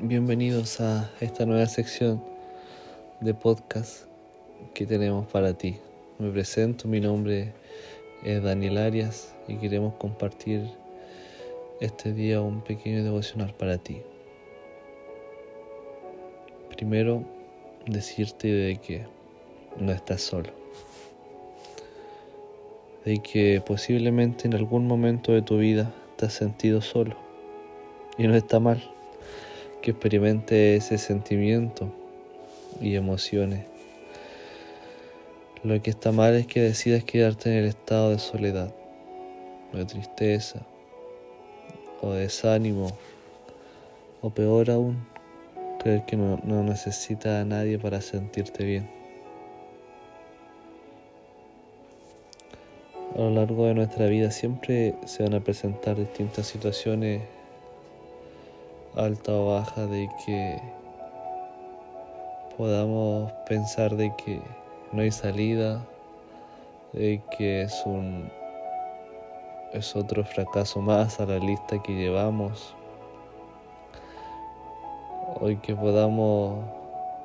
Bienvenidos a esta nueva sección de podcast que tenemos para ti. Me presento, mi nombre es Daniel Arias y queremos compartir este día un pequeño devocional para ti. Primero, decirte de que no estás solo. De que posiblemente en algún momento de tu vida te has sentido solo. Y no está mal experimente ese sentimiento y emociones. Lo que está mal es que decidas quedarte en el estado de soledad, de tristeza, o de desánimo, o peor aún, creer que no, no necesitas a nadie para sentirte bien. A lo largo de nuestra vida siempre se van a presentar distintas situaciones alta o baja de que podamos pensar de que no hay salida, de que es un es otro fracaso más a la lista que llevamos. Hoy que podamos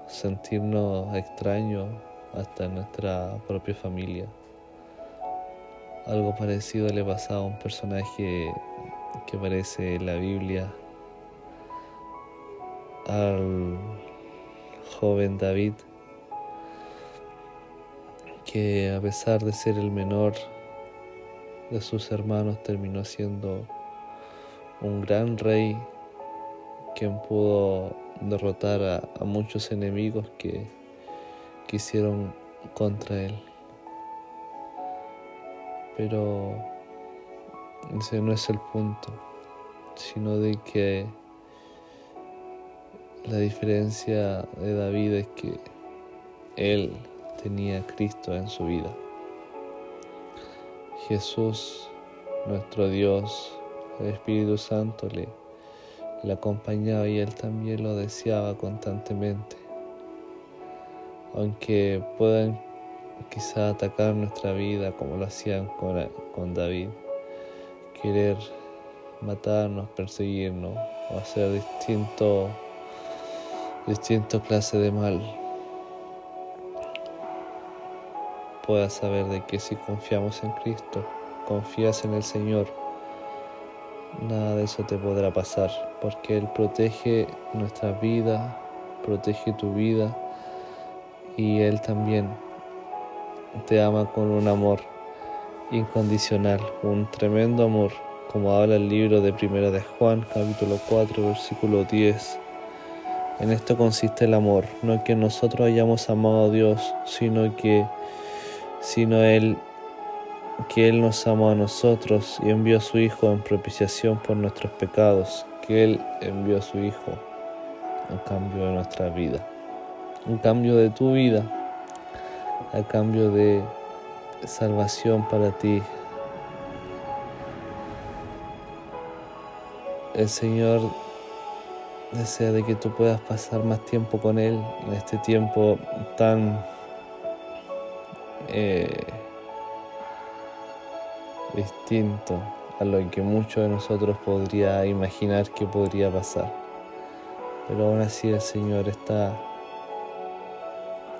sentirnos extraños hasta en nuestra propia familia. Algo parecido le pasaba a un personaje que aparece en la Biblia al joven David, que a pesar de ser el menor de sus hermanos terminó siendo un gran rey quien pudo derrotar a, muchos enemigos que quisieron contra él. Pero ese no es el punto, sino de que la diferencia de David es que él tenía a Cristo en su vida. Jesús, nuestro Dios, el Espíritu Santo le, acompañaba y él también lo deseaba constantemente. Aunque puedan quizá atacar nuestra vida como lo hacían con, con David, querer matarnos, perseguirnos o hacer distintos distinto clase de mal, puedas saber de que si confiamos en Cristo, confías en el Señor, nada de eso te podrá pasar, porque Él protege nuestra vida, protege tu vida y Él también te ama con un amor incondicional, un tremendo amor, como habla el libro de Primera de Juan, capítulo 4, versículo 10 en esto consiste el amor, no que nosotros hayamos amado a Dios, sino que sino él que él nos amó a nosotros y envió a su hijo en propiciación por nuestros pecados, que él envió a su hijo en cambio de nuestra vida, un cambio de tu vida, a cambio de salvación para ti. El Señor desea de que tú puedas pasar más tiempo con Él en este tiempo tan eh, distinto a lo que muchos de nosotros podría imaginar que podría pasar. Pero aún así el Señor está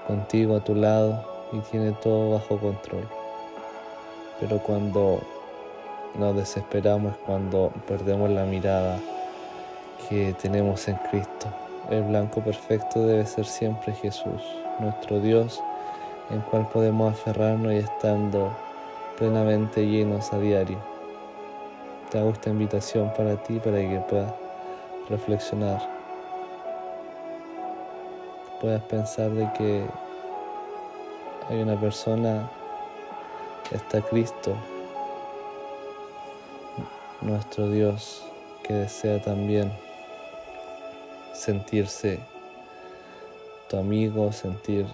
contigo a tu lado y tiene todo bajo control. Pero cuando nos desesperamos es cuando perdemos la mirada que tenemos en Cristo. El blanco perfecto debe ser siempre Jesús, nuestro Dios, en cual podemos aferrarnos y estando plenamente llenos a diario. Te hago esta invitación para ti, para que puedas reflexionar, puedas pensar de que hay una persona, está Cristo, nuestro Dios, que desea también sentirse tu amigo, sentir,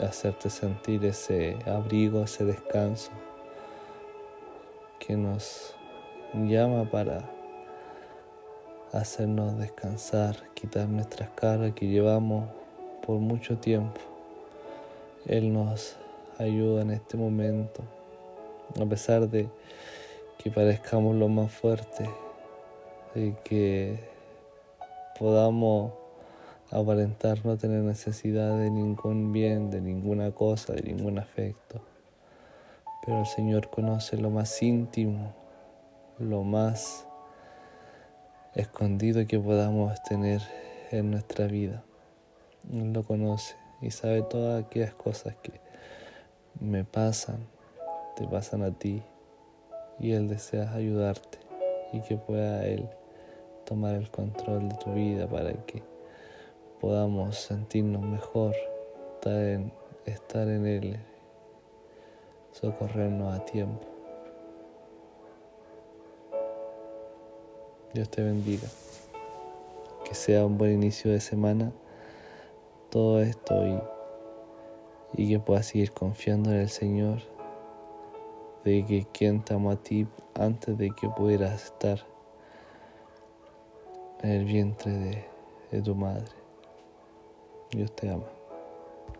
hacerte sentir ese abrigo, ese descanso que nos llama para hacernos descansar, quitar nuestras cargas que llevamos por mucho tiempo. Él nos ayuda en este momento, a pesar de que parezcamos lo más fuertes, de que podamos aparentar no tener necesidad de ningún bien, de ninguna cosa, de ningún afecto. Pero el Señor conoce lo más íntimo, lo más escondido que podamos tener en nuestra vida. Él lo conoce y sabe todas aquellas cosas que me pasan, te pasan a ti y Él desea ayudarte y que pueda Él tomar el control de tu vida para que podamos sentirnos mejor, estar en, estar en Él, socorrernos a tiempo. Dios te bendiga. Que sea un buen inicio de semana todo esto y, y que puedas seguir confiando en el Señor, de que quien te amó a ti antes de que pudieras estar en el vientre de, de tu madre. Dios te ama.